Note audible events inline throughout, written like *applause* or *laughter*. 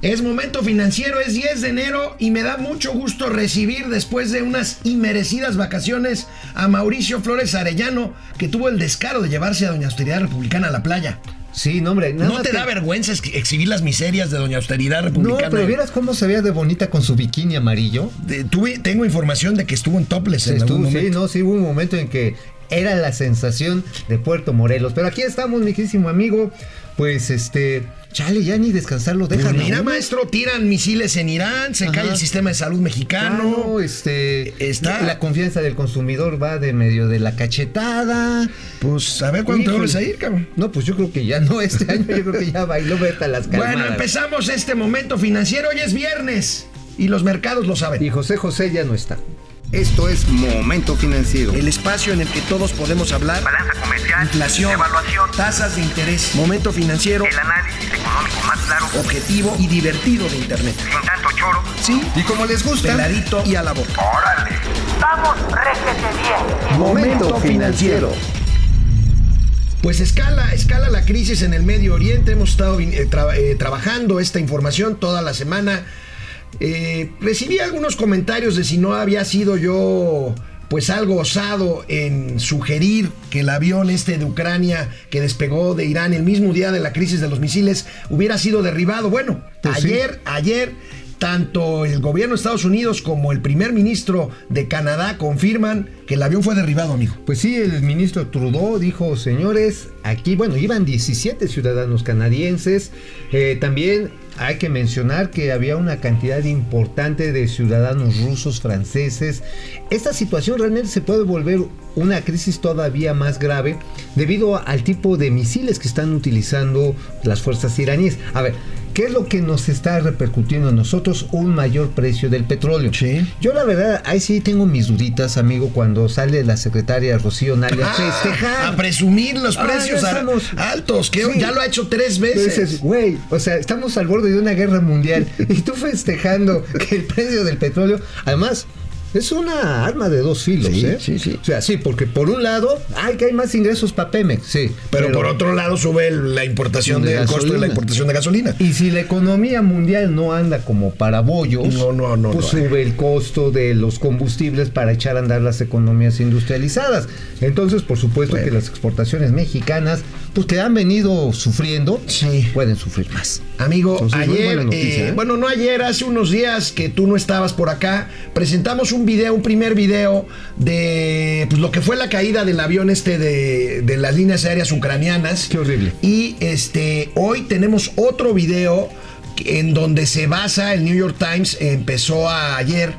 Es momento financiero, es 10 de enero y me da mucho gusto recibir después de unas inmerecidas vacaciones a Mauricio Flores Arellano, que tuvo el descaro de llevarse a Doña Austeridad Republicana a la playa. Sí, no, hombre. ¿No te da vergüenza exhibir las miserias de Doña Austeridad Republicana? No, pero vieras cómo se veía de bonita con su bikini amarillo. tuve, tengo información de que estuvo en topless en estuvo, algún Sí, no, sí, hubo un momento en que era la sensación de Puerto Morelos. Pero aquí estamos, mi querísimo amigo. Pues este Chale, ya ni descansar lo dejan. Pues mira, maestro, tiran misiles en Irán, se cae el sistema de salud mexicano. este, está... La confianza del consumidor va de medio de la cachetada. Pues a ver cuánto te vas a ir, cabrón. No, pues yo creo que ya no, este año yo creo que ya bailó hasta las calmadas. Bueno, empezamos este momento financiero, hoy es viernes y los mercados lo saben. Y José José ya no está. Esto es Momento Financiero. El espacio en el que todos podemos hablar. Balanza comercial. Inflación. Evaluación. Tasas de interés. Momento Financiero. El análisis económico más claro. Objetivo y divertido de Internet. Sin tanto choro. Sí. Y como les gusta. Peladito y a la boca. ¡Órale! ¡Vamos, réjete bien! Momento Financiero. Pues escala, escala la crisis en el Medio Oriente. Hemos estado eh, eh, trabajando esta información toda la semana eh, recibí algunos comentarios de si no había sido yo pues algo osado en sugerir que el avión este de Ucrania que despegó de Irán el mismo día de la crisis de los misiles hubiera sido derribado. Bueno, pues ayer, ayer tanto el gobierno de Estados Unidos como el primer ministro de Canadá confirman que el avión fue derribado, amigo. Pues sí, el ministro Trudeau dijo, señores, aquí, bueno, iban 17 ciudadanos canadienses, eh, también hay que mencionar que había una cantidad importante de ciudadanos rusos, franceses. Esta situación realmente se puede volver una crisis todavía más grave debido al tipo de misiles que están utilizando las fuerzas iraníes. A ver, ¿Qué es lo que nos está repercutiendo a nosotros? Un mayor precio del petróleo. Sí. Yo la verdad, ahí sí tengo mis duditas, amigo, cuando sale la secretaria Rocío Nalia ah, a presumir los precios altos, que ya lo ha hecho tres veces. Güey, o sea, estamos al borde de una guerra mundial *laughs* y tú festejando que el precio del petróleo, además, es una arma de dos filos, ¿eh? Sí, sí. O sea, sí, porque por un lado, hay que hay más ingresos para Pemex, sí. Pero, por otro lado sube la importación de, costo de la importación de gasolina. Y si la economía mundial no anda como para bollos, no, no, no, pues sube el costo de los combustibles para echar a andar las economías industrializadas. Entonces, por supuesto que las exportaciones mexicanas, pues que han venido sufriendo, sí. pueden sufrir más. Amigo, ayer, eh, ¿eh? bueno, no ayer, hace unos días que tú no estabas por acá, presentamos un video, un primer video de pues, lo que fue la caída del avión este de, las líneas aéreas ucranianas. Qué horrible. Y este, hoy tenemos otro video en donde se basa, el New York Times empezó ayer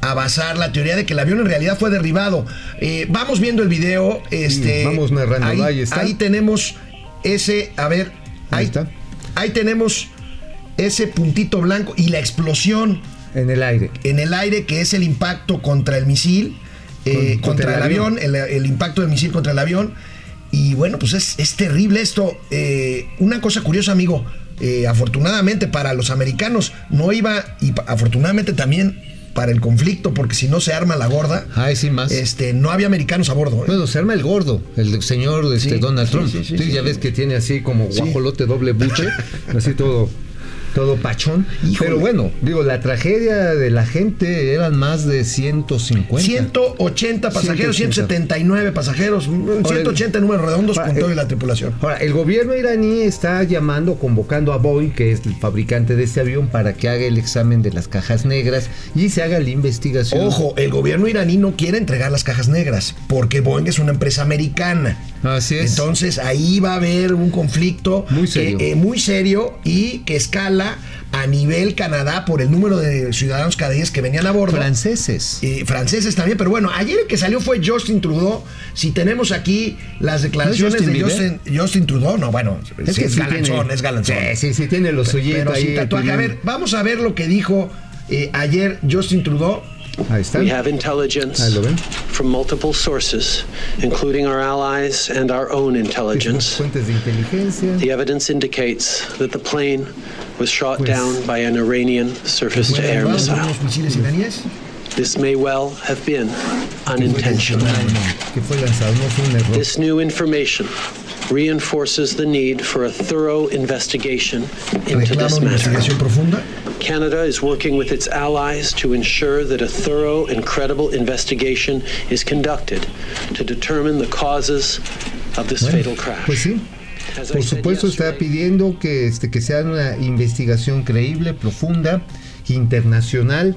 a basar la teoría de que el avión en realidad fue derribado. Eh, vamos viendo el video. Este, vamos narrando. Ahí, ahí, ahí, tenemos ese, a ver, ahí, está. Ahí tenemos ese puntito blanco y la explosión. En el aire. En el aire, que es el impacto contra el misil, eh, contra, el avión, El, impacto del misil contra el avión. Y bueno, pues es, terrible esto. Eh, una cosa curiosa, amigo. Afortunadamente para los americanos no iba, y afortunadamente también para el conflicto, porque si no se arma la gorda. Ay, sí, más. Este, no había americanos a bordo. Bueno, se arma el gordo, el señor este, Donald Trump. Sí, ya ves que tiene así como guajolote doble buche, *laughs* así todo todo pachón. Pero bueno, digo, la tragedia de la gente eran más de 150. 180 pasajeros, 179 pasajeros, 180 números redondos con toda la tripulación. Ahora, el gobierno iraní está llamando, convocando a Boeing, que es el fabricante de este avión, para que haga el examen de las cajas negras y se haga la investigación. Ojo, el gobierno iraní no quiere entregar las cajas negras, porque Boeing es una empresa americana. Así es. Entonces ahí va a haber un conflicto muy serio, eh, muy serio y que escala a nivel Canadá por el número de ciudadanos canadienses que venían a bordo. Franceses. franceses también, pero bueno, ayer el que salió fue Justin Trudeau. Si tenemos aquí las declaraciones de Justin, Trudeau, no, bueno, es, que es galanzón, es galanzón. Sí, sí, tiene los suyos ahí. A ver, vamos a ver lo que dijo eh, ayer Justin Trudeau We have intelligence from multiple sources, including our allies and our own intelligence. *laughs* The evidence indicates that the plane was shot down by an Iranian surface to air missile. This may well have been unintentional. This new information reinforces the need for a thorough investigation into this matter. Canada is working with its allies to ensure that a thorough and credible investigation is conducted to determine the causes of this Bueno, fatal crash. Pues sí. Por supuesto está pidiendo que, este, que sea una investigación creíble, profunda, internacional.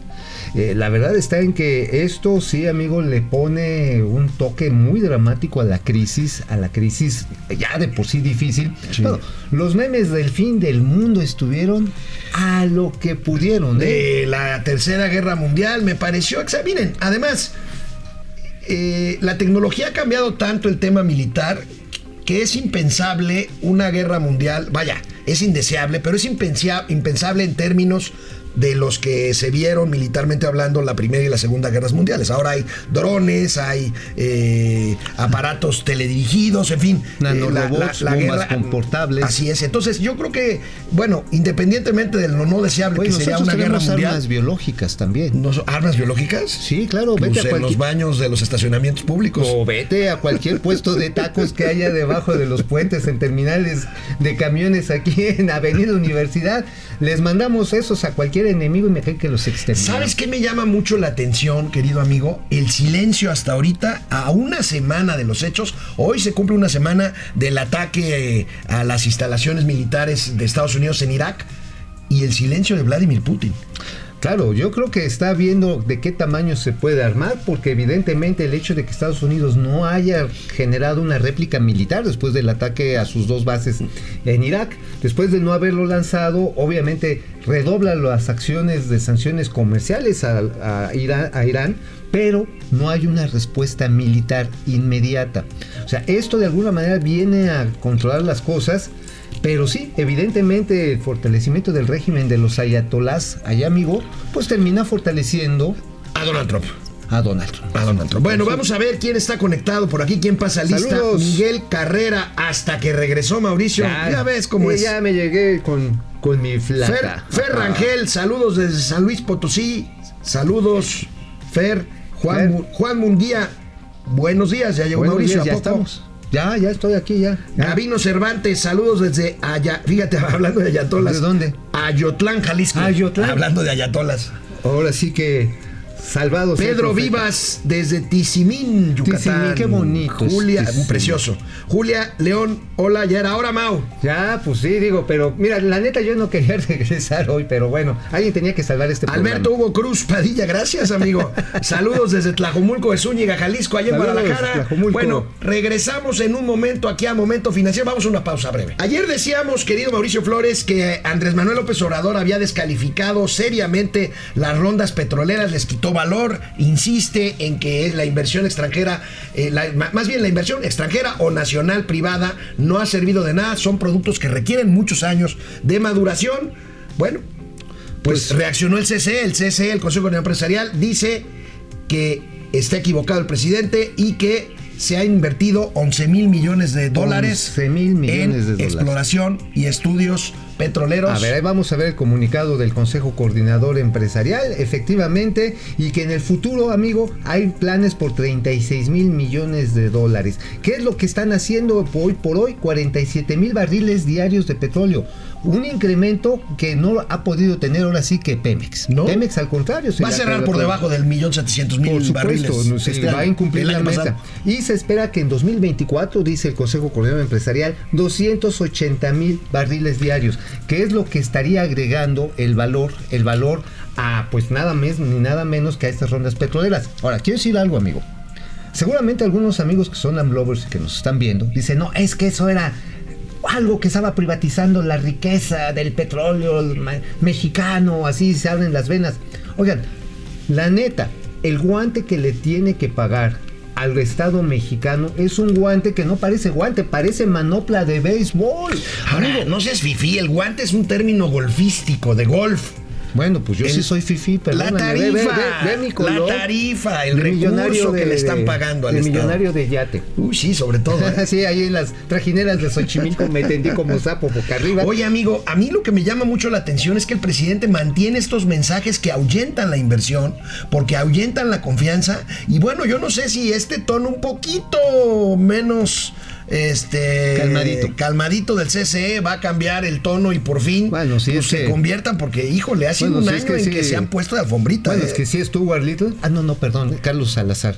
Eh, la verdad está en que esto sí, amigo, le pone un toque muy dramático a la crisis, a la crisis ya de por sí difícil. Bueno, los memes del fin del mundo estuvieron a lo que pudieron. ¿eh? de la Tercera Guerra Mundial. Me pareció, miren, además, eh, la tecnología ha cambiado tanto el tema militar que es impensable una guerra mundial. Vaya, es indeseable, pero es impensia- impensable en términos de los que se vieron militarmente hablando la primera y la segunda guerras mundiales. Ahora hay drones, hay eh, aparatos teledirigidos, en fin. eh, Nanorobots, bombas comportables. Así es. Entonces, yo creo que, bueno, independientemente de lo no deseable que sería una guerra mundial. armas biológicas también. ¿No son ¿Armas biológicas? Sí, claro, Pues vete a en los baños de los estacionamientos públicos. O vete a cualquier puesto de tacos que haya debajo de los puentes en terminales de camiones aquí en Avenida Universidad. Les mandamos esos a cualquier enemigo y me creen que los exterminamos. ¿Sabes qué me llama mucho la atención, querido amigo? El silencio hasta ahorita, a una semana de los hechos. Hoy se cumple una semana del ataque eh, a las instalaciones militares de Estados Unidos en Irak y el silencio de Vladimir Putin. Claro, yo creo que está viendo de qué tamaño se puede armar, porque evidentemente el hecho de que Estados Unidos no haya generado una réplica militar después del ataque a sus dos bases en Irak, después de no haberlo lanzado, obviamente redobla las acciones de sanciones comerciales a, Irán, pero no hay una respuesta militar inmediata. O sea, esto de alguna manera viene a controlar las cosas. Pero sí, evidentemente el fortalecimiento del régimen de los ayatolás allá, amigo, pues termina fortaleciendo A Donald Trump. a Donald Trump. A Donald Trump. Bueno, vamos a ver quién está conectado por aquí, quién pasa lista. Saludos. Miguel Carrera, hasta que regresó Mauricio. Ya, ves cómo es. Ya me llegué con, con mi flaca. Fer Rangel, saludos desde San Luis Potosí. Saludos, Fer. Juan, Fer. Juan Mundía, buenos días. Ya llegó Buenos Mauricio, días, ¿a ya estamos. Ya, ya estoy aquí, ya. Ya. Gabino Cervantes, saludos desde allá. Fíjate, *laughs* hablando de ayatolas. ¿De dónde? Ayotlán, Jalisco. Ayotlán. Hablando de ayatolas. Ahora sí que salvados. el Pedro. Vivas desde Tizimín, Yucatán. Tizimín, qué bonito Julia, Tizimín. precioso. Julia León, hola, ya era hora, Mau. Ya, pues sí, digo, pero mira, la neta yo no quería *laughs* regresar hoy, pero bueno, alguien tenía que salvar este Alberto programa. Hugo Cruz Padilla, gracias amigo. *laughs* Saludos desde Tlajomulco de Zúñiga, Jalisco, allá en Guadalajara. Tlajomulco. Bueno, regresamos en un momento aquí a Momento Financiero. Vamos a una pausa breve. Ayer decíamos, querido Mauricio Flores, que Andrés Manuel López Obrador había descalificado seriamente las rondas petroleras, les quitó valor, insiste en que la inversión extranjera, eh, la- más bien la inversión extranjera o nacional privada no ha servido de nada, son productos que requieren muchos años de maduración. Bueno, pues, Pues- reaccionó el CCE, el CCE, el Consejo Empresarial, dice que está equivocado el presidente y que se han invertido 11 mil millones de dólares 11 mil millones en de dólares. exploración y estudios petroleros. A ver, ahí vamos a ver el comunicado del Consejo Coordinador Empresarial, efectivamente, y que en el futuro, amigo, hay planes por 36 mil millones de dólares. ¿Qué es lo que están haciendo hoy por hoy? 47 mil barriles diarios de petróleo. Un incremento que no ha podido tener ahora sí que Pemex. ¿No? Pemex, al contrario, se Va a cerrar por debajo del millón setecientos mil Por barriles. supuesto, este va a incumplir la meta. pasado. Y se espera que en 2024, dice el Consejo Coordinador Empresarial, 280 mil barriles diarios, que es lo que estaría agregando el valor, el valor a pues nada más ni nada menos que a estas rondas petroleras. Ahora, quiero decir algo, amigo. Seguramente algunos amigos que son AMLovers y que nos están viendo dicen, no, es que eso era algo que estaba privatizando la riqueza del petróleo mexicano, así se abren las venas. Oigan, la neta, el guante que le tiene que pagar al Estado mexicano es un guante que no parece guante, parece manopla de béisbol. Ahora, no seas fifí, el guante es un término golfístico, de golf. Bueno, pues yo El- sí soy fifi, pero la tarifa, la tarifa, el recurso que le están pagando al el Estado. millonario de yate. Uy, sí, sobre todo. ¿eh? *laughs* sí, ahí en las trajineras de Xochimilco me tendí como sapo boca arriba. Oye, amigo, a mí lo que me llama mucho la atención es que el presidente mantiene estos mensajes que ahuyentan la inversión, porque ahuyentan la confianza. Y bueno, yo no sé si este tono un poquito menos este calmadito. calmadito del CCE va a cambiar el tono y por fin bueno, sí, pues, se conviertan porque híjole ha sido un año en que se han puesto de alfombrita bueno ¿eh? es que sí estuvo Little ah no no perdón Carlos Salazar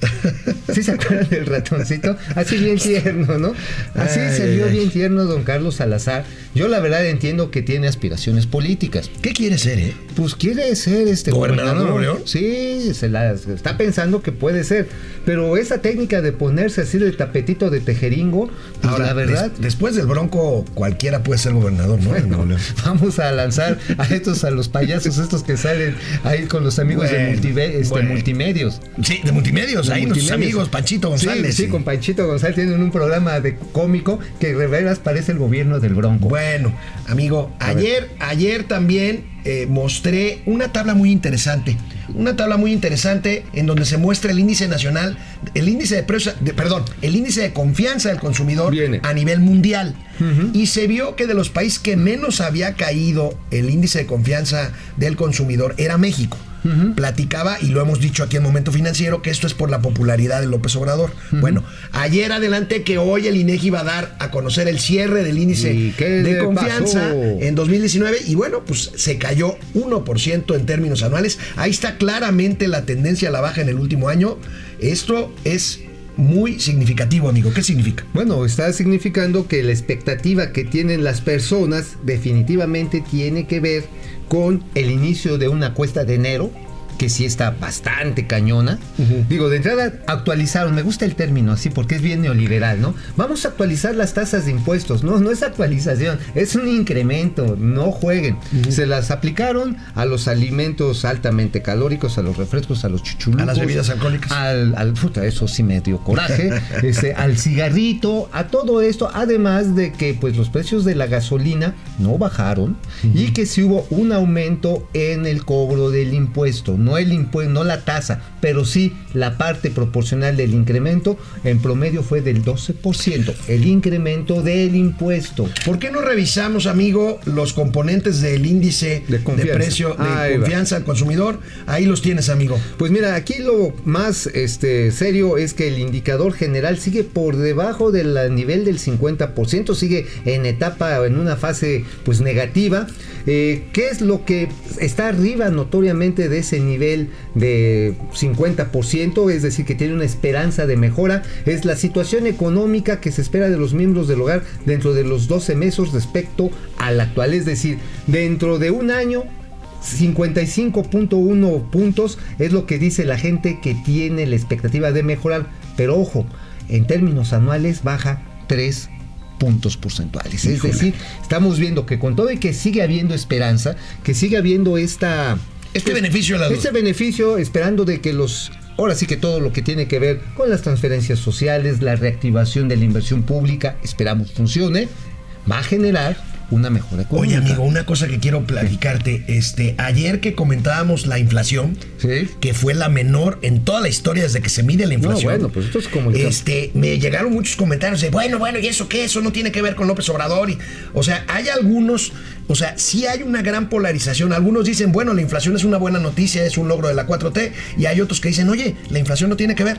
¿sí se acuerdan del ratoncito? así bien tierno ¿no? así ay, se vio ay. bien tierno don Carlos Salazar yo la verdad entiendo que tiene aspiraciones políticas ¿qué quiere ser eh? pues quiere ser este gobernador, gobernador. León? sí se la está pensando que puede ser pero esa técnica de ponerse así el tapetito de tejeringo pues Ahora, la verdad des, después del Bronco cualquiera puede ser gobernador, ¿no? Bueno, *laughs* vamos a lanzar a estos a los payasos estos que salen ahí con los amigos bueno, de multive, este, bueno. multimedios. Sí, de multimedios, de ahí nuestros amigos Panchito González. Sí, sí, con Panchito González tienen un programa de cómico que de veras parece el gobierno del Bronco. Bueno, amigo, a ayer ver. ayer también eh, mostré una tabla muy interesante. Una tabla muy interesante en donde se muestra el índice nacional, el índice de precios, de, perdón, el índice de confianza del consumidor Viene. a nivel mundial. Uh -huh. Y se vio que de los países que menos había caído el índice de confianza del consumidor era México. Uh -huh. Platicaba, y lo hemos dicho aquí en Momento Financiero, que esto es por la popularidad de López Obrador. Uh -huh. Bueno, ayer adelanté que hoy el INEGI va a dar a conocer el cierre del índice de confianza pasó? en 2019 y bueno, pues se cayó 1% en términos anuales. Ahí está claramente la tendencia a la baja en el último año. Esto es muy significativo, amigo. ¿Qué significa? Bueno, está significando que la expectativa que tienen las personas definitivamente tiene que ver con el inicio de una cuesta de enero que sí está bastante cañona. Uh -huh. Digo, de entrada actualizaron, me gusta el término así porque es bien neoliberal, ¿no? Vamos a actualizar las tasas de impuestos, no, no es actualización, es un incremento, no jueguen. Uh -huh. Se las aplicaron a los alimentos altamente calóricos, a los refrescos, a los chuchulucos. A las bebidas alcohólicas. Al, al puta, eso sí me dio coraje. *laughs* este, al cigarrito, a todo esto, además de que pues los precios de la gasolina no bajaron uh -huh. y que sí hubo un aumento en el cobro del impuesto no el impuesto, no la tasa, pero sí la parte proporcional del incremento, en promedio fue del 12%, el incremento del impuesto. ¿Por qué no revisamos, amigo, los componentes del índice de, de precio de Ahí confianza va. al consumidor? Ahí los tienes, amigo. Pues mira, aquí lo más este, serio es que el indicador general sigue por debajo del nivel del 50%, sigue en etapa, en una fase pues negativa. Eh, ¿Qué es lo que está arriba notoriamente de ese nivel? Nivel de 50%, es decir, que tiene una esperanza de mejora, es la situación económica que se espera de los miembros del hogar dentro de los 12 meses respecto al actual, es decir, dentro de un año 55.1 puntos es lo que dice la gente que tiene la expectativa de mejorar, pero ojo, en términos anuales baja 3 puntos porcentuales. Híjole. Es decir, estamos viendo que con todo y que sigue habiendo esperanza, que sigue habiendo esta este pues, beneficio la Este beneficio esperando de que los ahora sí que todo lo que tiene que ver con las transferencias sociales, la reactivación de la inversión pública, esperamos funcione, va a generar una mejora económica. Oye, amigo, una cosa que quiero platicarte. Este, ayer que comentábamos la inflación, ¿Sí? que fue la menor en toda la historia desde que se mide la inflación. No, bueno, pues esto es como el este, me llegaron muchos comentarios de, bueno, bueno, ¿y eso qué? Eso no tiene que ver con López Obrador. Y, o sea, hay algunos, o sea, sí hay una gran polarización. Algunos dicen, bueno, la inflación es una buena noticia, es un logro de la 4T. Y hay otros que dicen, oye, la inflación no tiene que ver.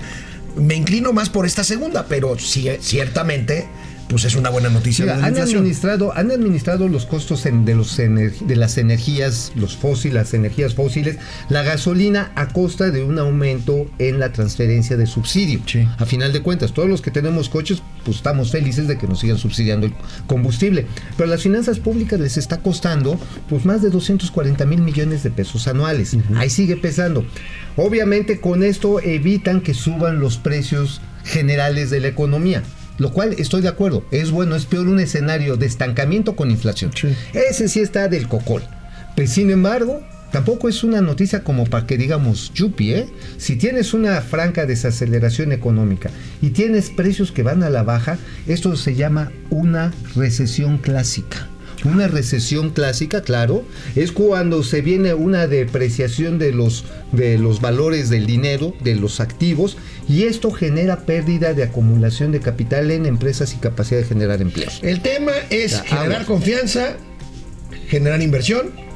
Me inclino más por esta segunda, pero sí, ciertamente pues es una buena noticia. Mira, han, administrado, han administrado los costos en, de, los de las energías, los fósiles, las energías fósiles, la gasolina a costa de un aumento en la transferencia de subsidio. Sí. A final de cuentas, todos los que tenemos coches, pues estamos felices de que nos sigan subsidiando el combustible. Pero a las finanzas públicas les está costando pues más de 240 mil millones de pesos anuales. Uh -huh. Ahí sigue pesando. Obviamente con esto evitan que suban los precios generales de la economía. Lo cual estoy de acuerdo, es bueno, es peor un escenario de estancamiento con inflación. Sí. Ese sí está del cocol. Pues sin embargo, tampoco es una noticia como para que digamos, yupi, ¿eh? Si tienes una franca desaceleración económica y tienes precios que van a la baja, esto se llama una recesión clásica. Una recesión clásica, claro, es cuando se viene una depreciación de los, de los valores del dinero, de los activos, y esto genera pérdida de acumulación de capital en empresas y capacidad de generar empleo. El tema es ya, generar ahora. confianza, generar inversión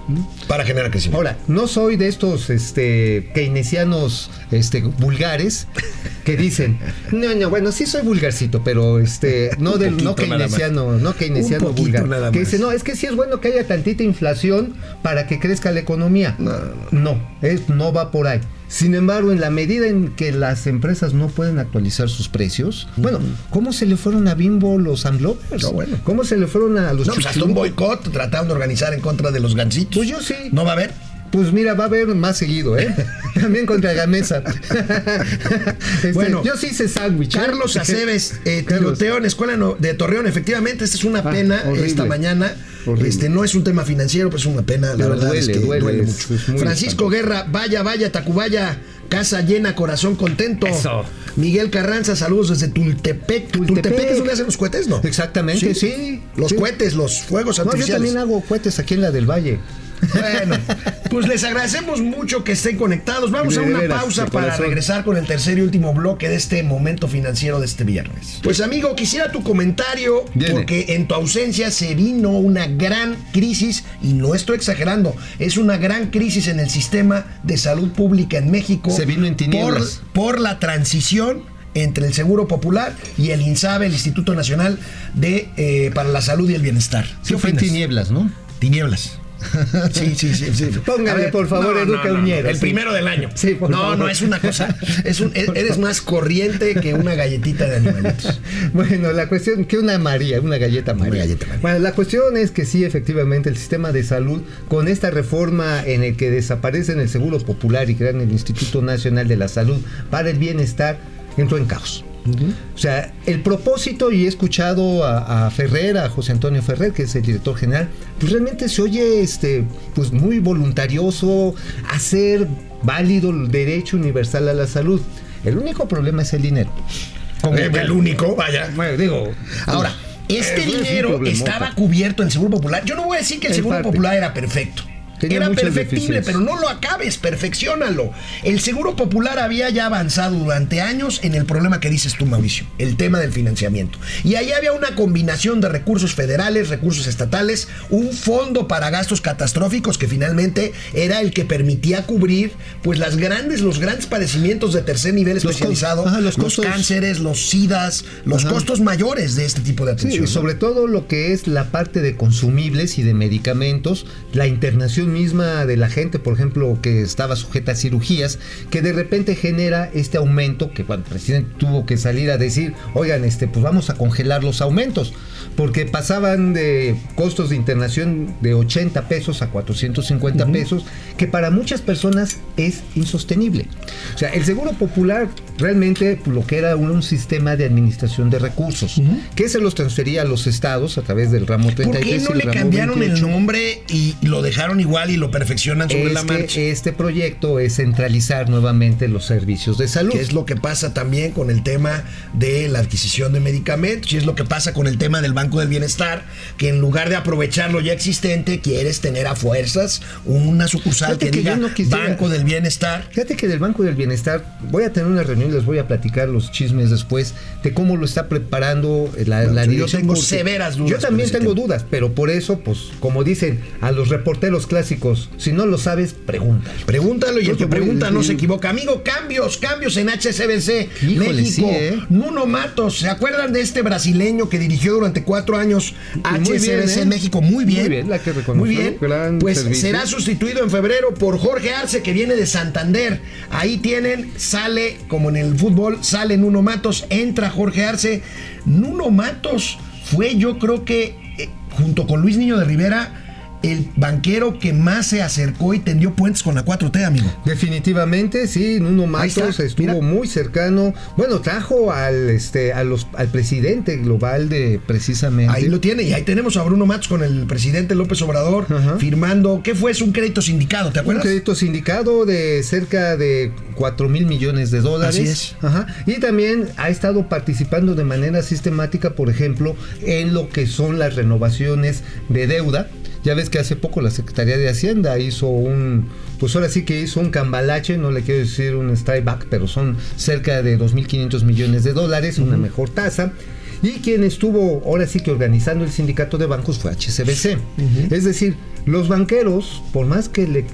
para generar crecimiento. Ahora, no soy de estos este, keynesianos este, vulgares que dicen, *laughs* no, no, bueno, sí soy vulgarcito, pero este, *laughs* no del, no keynesiano, no keynesiano vulgar. Que dice, no, es que sí es bueno que haya tantita inflación para que crezca la economía. No, no, es, no va por ahí. Sin embargo, en la medida en que las empresas no pueden actualizar sus precios, bueno, ¿cómo se le fueron a Bimbo los Amlovers? No, bueno. ¿Cómo se le fueron a los No, pues hasta un boicot trataron de organizar en contra de los gancitos. Pues yo sí. ¿No va a haber? Pues mira, va a haber más seguido, ¿eh? *laughs* También contra Gamesa. *laughs* Este, bueno, yo sí hice sándwich. Carlos Aceves, eh, tiroteo en Escuela de Torreón. Efectivamente, esta es una ah, pena esta mañana. Este no es un tema financiero, pero es una pena. la verdad es que duele, mucho. Francisco Guerra, vaya, vaya, Tacubaya. Casa llena, corazón contento. Eso. Miguel Carranza, saludos desde Tultepec. Tultepec, es donde hacen los cohetes, ¿no? Exactamente, sí. Los cohetes, los fuegos artificiales. yo también hago cohetes aquí en la del Valle. Bueno, pues les agradecemos mucho que estén conectados. Vamos a una pausa para regresar con el tercer y último bloque de este momento financiero de este viernes. Pues amigo, quisiera tu comentario porque en tu ausencia se vino una gran crisis y no estoy exagerando, es una gran crisis en el sistema de salud pública en México. Se vino en por, por la transición entre el Seguro Popular y el INSABE, el Instituto Nacional de eh, para la Salud y el Bienestar. ¿Qué fue tinieblas, ¿no? Tinieblas. *laughs* Sí, sí, sí. sí. Póngale, por favor, Educa El primero del año. no, no, es una cosa. Es un, eres más corriente que una galletita de animalitos. *laughs* Bueno, la cuestión, que una María, una galleta María. Bueno, la cuestión es que sí, efectivamente, el sistema de salud, con esta reforma en el que desaparecen el Seguro Popular y crean el Instituto Nacional de la Salud para el Bienestar, entró en caos. O sea, el propósito, y he escuchado a, Ferrer, a José Antonio Ferrer, que es el director general, pues realmente se oye este, pues muy voluntarioso hacer válido el derecho universal a la salud. El único problema es el dinero. el único, vaya. Bueno, digo. Ahora, este dinero estaba cubierto en el Seguro Popular. Yo no voy a decir que el Seguro Popular era perfecto. Era perfectible, pero no lo acabes, perfeccionalo. El Seguro Popular había ya avanzado durante años en el problema que dices tú, Mauricio, el tema del financiamiento. Y ahí había una combinación de recursos federales, recursos estatales, un fondo para gastos catastróficos que finalmente era el que permitía cubrir pues las grandes, los grandes padecimientos de tercer nivel especializado, los, cánceres, los SIDAs, los costos mayores de este tipo de atención. Sí, sobre todo lo que es la parte de consumibles y de medicamentos, la internación misma de la gente, por ejemplo, que estaba sujeta a cirugías, que de repente genera este aumento, que cuando el presidente tuvo que salir a decir, oigan, este, pues vamos a congelar los aumentos, porque pasaban de costos de internación de 80 pesos a 450 pesos, que para muchas personas es insostenible. O sea, el Seguro Popular realmente pues, lo que era un, sistema de administración de recursos, que se los transfería a los estados a través del ramo 33 ¿Por qué no le cambiaron el nombre y lo dejaron igual? Y lo perfeccionan sobre la marcha. Este proyecto es centralizar nuevamente los servicios de salud. Que es lo que pasa también con el tema de la adquisición de medicamentos y es lo que pasa con el tema del Banco del Bienestar, que en lugar de aprovechar lo ya existente, quieres tener a fuerzas una sucursal que, diga Banco del Bienestar. Fíjate que del Banco del Bienestar voy a tener una reunión y les voy a platicar los chismes después de cómo lo está preparando la, la Yo tengo severas dudas. Yo también tengo dudas, pero por eso, pues, como dicen a los reporteros clásicos, si no lo sabes, pregúntalo. Pregúntalo y el que pregunta no se equivoca. Amigo, cambios, cambios en HCBC México. ¿eh? Nuno Matos, ¿se acuerdan de este brasileño que dirigió durante cuatro años HCBC ¿eh? México? Muy bien. Muy bien, la que Muy bien. Pues será sustituido en febrero por Jorge Arce, que viene de Santander. Ahí tienen, sale, como en el fútbol, sale Nuno Matos, entra Jorge Arce. Nuno Matos fue, yo creo que, eh, junto con Luis Niño de Rivera, el banquero que más se acercó y tendió puentes con la 4T, amigo. Definitivamente, sí, Nuno Matos estuvo muy cercano. Bueno, trajo al este a los al presidente global de precisamente. Ahí lo tiene, y ahí tenemos a Bruno Matos con el presidente López Obrador firmando, ¿qué fue? Es un crédito sindicado, ¿te acuerdas? Un crédito sindicado de cerca de 4 mil millones de dólares. Así es. Y también ha estado participando de manera sistemática, por ejemplo, en lo que son las renovaciones de deuda ya ves que hace poco la Secretaría de Hacienda hizo un, pues ahora sí que hizo un cambalache, no le quiero decir un strike back, pero son cerca de 2.500 millones de dólares, una mejor tasa. Y quien estuvo ahora sí que organizando el sindicato de bancos fue HCBC. Es decir, los banqueros, por más que le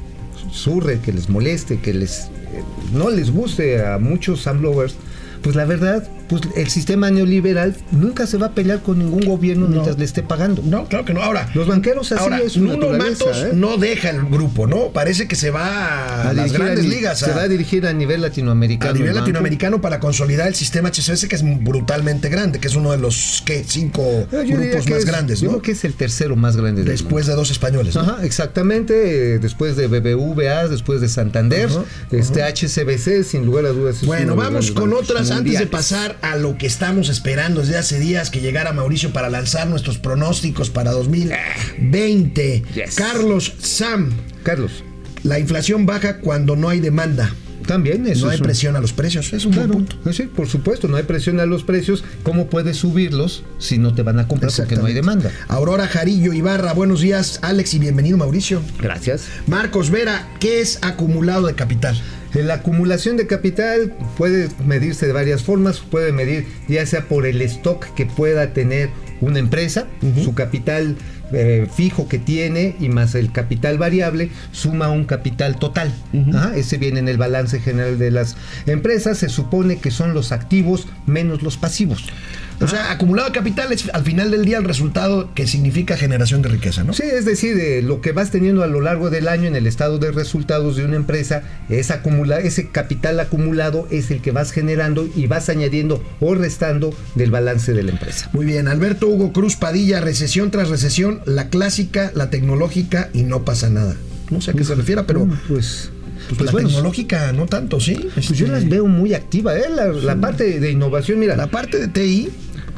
surre, que les moleste, que les eh, no les guste a muchos Amlovers, pues la verdad, pues el sistema neoliberal nunca se va a pelear con ningún gobierno mientras le esté pagando. No, claro que no. Ahora, los banqueros así ahora, es Nuno Matos ¿eh? no deja el grupo, ¿no? Parece que se va a, las grandes ligas. Se va a dirigir a nivel latinoamericano. A nivel latinoamericano para consolidar el sistema HSBC, que es brutalmente grande, que es uno de los ¿qué? cinco grupos más grandes, ¿no? Yo creo que es el tercero más grande. Después de dos españoles. ¿no? Ajá, exactamente. Después de BBVA, después de Santander, este HSBC, sin lugar a dudas. Bueno, vamos con otras antes de pasar a lo que estamos esperando desde hace días que llegara Mauricio para lanzar nuestros pronósticos para 2020. Carlos Sam. Carlos. La inflación baja cuando no hay demanda. También eso No hay presión a los precios, es un buen punto. Sí, por supuesto, no hay presión a los precios. ¿Cómo puedes subirlos si no te van a comprar porque no hay demanda? Aurora Jarillo Ibarra, buenos días, Alex, y bienvenido, Mauricio. Gracias. Marcos Vera, ¿qué es acumulado de capital? La acumulación de capital puede medirse de varias formas, puede medir ya sea por el stock que pueda tener una empresa, su capital eh, fijo que tiene y más el capital variable suma un capital total. ese viene en el balance general de las empresas. Se supone que son los activos menos los pasivos. O sea, acumulado de capital es al final del día el resultado que significa generación de riqueza, ¿no? Sí, es decir, lo que vas teniendo a lo largo del año en el estado de resultados de una empresa, es acumula, ese capital acumulado es el que vas generando y vas añadiendo o restando del balance de la empresa. Muy bien, Alberto Hugo Cruz Padilla, recesión tras recesión, la clásica, la tecnológica y no pasa nada. No sé a qué se refiere, pero... Pues... Pues, la tecnológica no tanto, ¿sí? Pues yo las veo muy activa, ¿eh? La, parte de innovación, mira. La parte de TI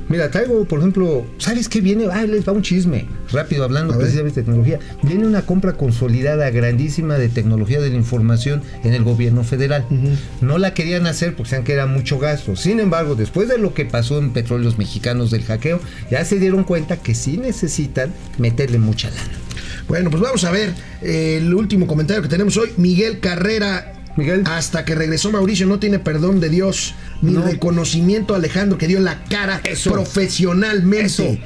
Mira, traigo, por ejemplo, ¿sabes qué viene? Ah, les va un chisme. Rápido, hablando precisamente de tecnología. Viene una compra consolidada grandísima de tecnología de la información en el gobierno federal. No la querían hacer porque saben que era mucho gasto. Sin embargo, después de lo que pasó en Petróleos Mexicanos del hackeo, ya se dieron cuenta que sí necesitan meterle mucha lana. Bueno, pues vamos a ver eh, el último comentario que tenemos hoy. Miguel Carrera Miguel. Hasta que regresó Mauricio, no tiene perdón de Dios. Mi reconocimiento a Alejandro que dio la cara profesionalmente. Eso.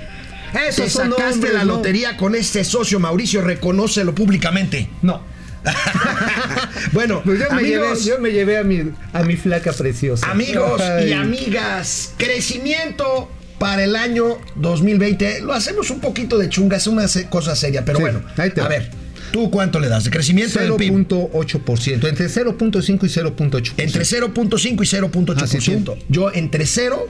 Eso Te sacaste la lotería con este socio, Mauricio, reconócelo públicamente. No. *laughs* bueno, pues yo, me llevé, yo, me llevé, a mi, a mi flaca preciosa. Amigos y amigas, crecimiento para el año 2020. Lo hacemos un poquito de chunga, es una cosa seria, pero bueno, a ver. ¿Tú cuánto le das de crecimiento 0.8%, entre 0.5 y 0.8%. Entre 0.5 y 0.8%. Yo entre 0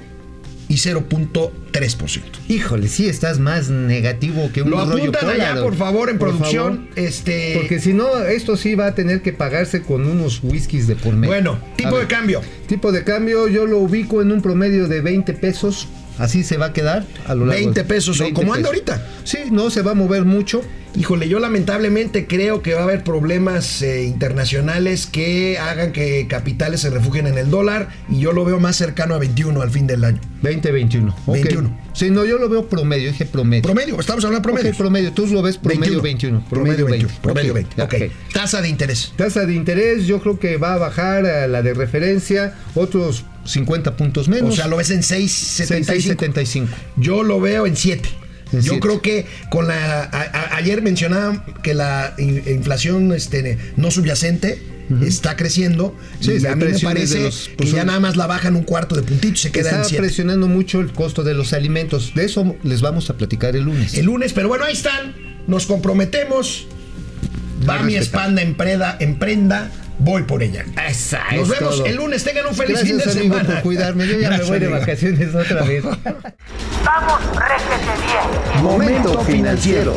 y 0.3%. Híjole, sí estás más negativo que un Lo apuntan allá, por favor, en producción. Este... Porque si no, esto sí va a tener que pagarse con unos whiskies de por medio. Bueno, tipo de cambio. Tipo de cambio, yo lo ubico en un promedio de 20 pesos. Así se va a quedar a lo largo 20 pesos, 20 como anda ahorita. Sí, no se va a mover mucho. Híjole, yo lamentablemente creo que va a haber problemas eh, internacionales que hagan que capitales se refugien en el dólar y yo lo veo más cercano a 21 al fin del año. 2021. 21. Sí, no, yo lo veo promedio, dije promedio. Promedio, estamos hablando de promedio. promedio, tú lo ves promedio 21. Promedio, 20. Promedio 20. Ok. Tasa de interés. Tasa de interés, yo creo que va a bajar a la de referencia otros 50 puntos menos. O sea, lo ves en 6.75. 6.75. Yo lo veo en 7. Yo creo que con la ayer mencionaba que la inflación este, no subyacente está creciendo sí, y a mí me parece que ya nada más la bajan un cuarto de puntito se queda está presionando mucho el costo de los alimentos. De eso les vamos a platicar el lunes. El lunes, pero bueno, ahí están. Nos comprometemos. Va mi espalda en, preda, en prenda voy por ella. Esa Nos vemos el lunes. Tengan un feliz fin de amigo, semana. por cuidarme. Yo ya me voy de vacaciones otra vez. Vamos, réjete bien. Momento financiero.